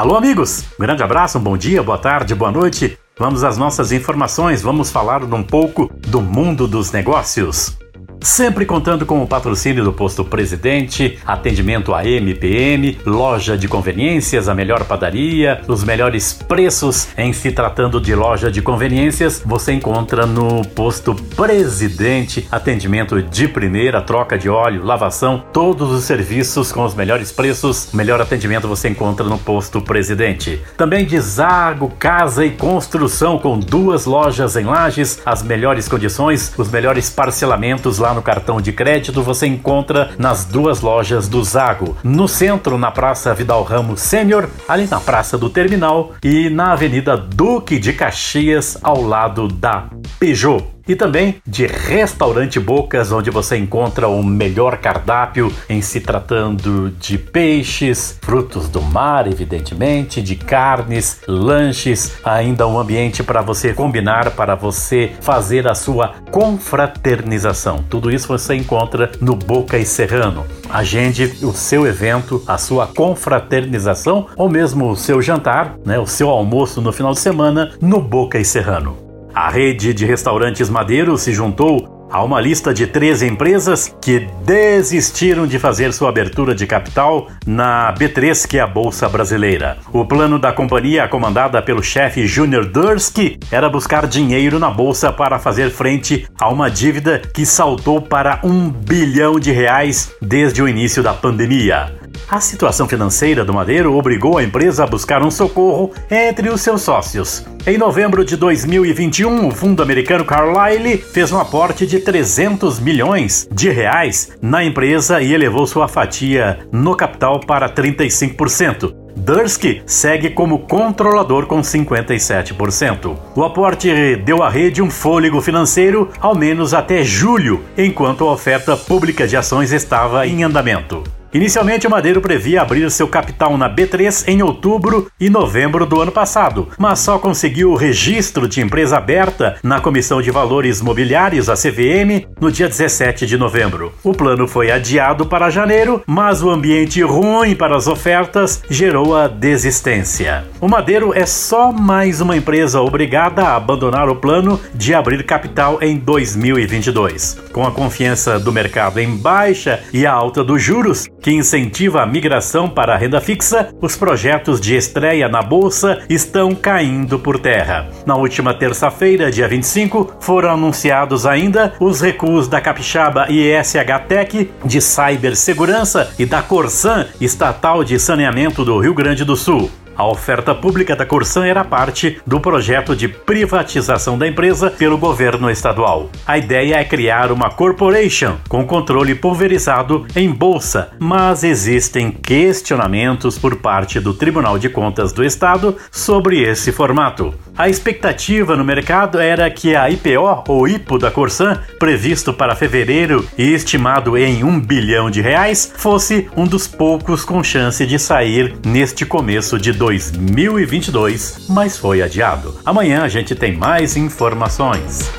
Alô, amigos! Um grande abraço, um bom dia, boa tarde, boa noite. Vamos às nossas informações, vamos falar um pouco do mundo dos negócios. Sempre contando com o patrocínio do Posto Presidente, atendimento a MPM, loja de conveniências, a melhor padaria, os melhores preços. Em se tratando de loja de conveniências, você encontra no Posto Presidente, atendimento de primeira, troca de óleo, lavação, todos os serviços com os melhores preços, melhor atendimento você encontra no Posto Presidente. Também de Zago Casa e Construção com duas lojas em Lages, as melhores condições, os melhores parcelamentos lá no cartão de crédito você encontra nas duas lojas do Zago. No centro, na Praça Vidal Ramos Sênior, ali na Praça do Terminal e na Avenida Duque de Caxias, ao lado da Peugeot e também de Restaurante Bocas, onde você encontra o melhor cardápio em se tratando de peixes, frutos do mar, evidentemente, de carnes, lanches, ainda um ambiente para você combinar, para você fazer a sua confraternização. Tudo isso você encontra no Boca e Serrano. Agende o seu evento, a sua confraternização ou mesmo o seu jantar, né, o seu almoço no final de semana no Boca e Serrano. A rede de restaurantes Madeiro se juntou a uma lista de 13 empresas que desistiram de fazer sua abertura de capital na B3, que é a Bolsa Brasileira. O plano da companhia, comandada pelo chefe Junior Dursky, era buscar dinheiro na bolsa para fazer frente a uma dívida que saltou para um bilhão de reais desde o início da pandemia. A situação financeira do Madeiro obrigou a empresa a buscar um socorro entre os seus sócios. Em novembro de 2021, o fundo americano Carlyle fez um aporte de 300 milhões de reais na empresa e elevou sua fatia no capital para 35%. Dursky segue como controlador com 57%. O aporte deu à rede um fôlego financeiro ao menos até julho, enquanto a oferta pública de ações estava em andamento. Inicialmente, o Madeiro previa abrir seu capital na B3 em outubro e novembro do ano passado, mas só conseguiu o registro de empresa aberta na Comissão de Valores Mobiliários, a CVM, no dia 17 de novembro. O plano foi adiado para janeiro, mas o ambiente ruim para as ofertas gerou a desistência. O Madeiro é só mais uma empresa obrigada a abandonar o plano de abrir capital em 2022. Com a confiança do mercado em baixa e a alta dos juros, que incentiva a migração para a renda fixa, os projetos de estreia na bolsa estão caindo por terra. Na última terça-feira, dia 25, foram anunciados ainda os recuos da Capixaba e SH Tech de cibersegurança e da Corsan, estatal de saneamento do Rio Grande do Sul. A oferta pública da Corsan era parte do projeto de privatização da empresa pelo governo estadual. A ideia é criar uma corporation com controle pulverizado em bolsa, mas existem questionamentos por parte do Tribunal de Contas do Estado sobre esse formato. A expectativa no mercado era que a IPO ou IPO da Corsan, previsto para fevereiro e estimado em um bilhão de reais, fosse um dos poucos com chance de sair neste começo de 2022, mas foi adiado. Amanhã a gente tem mais informações.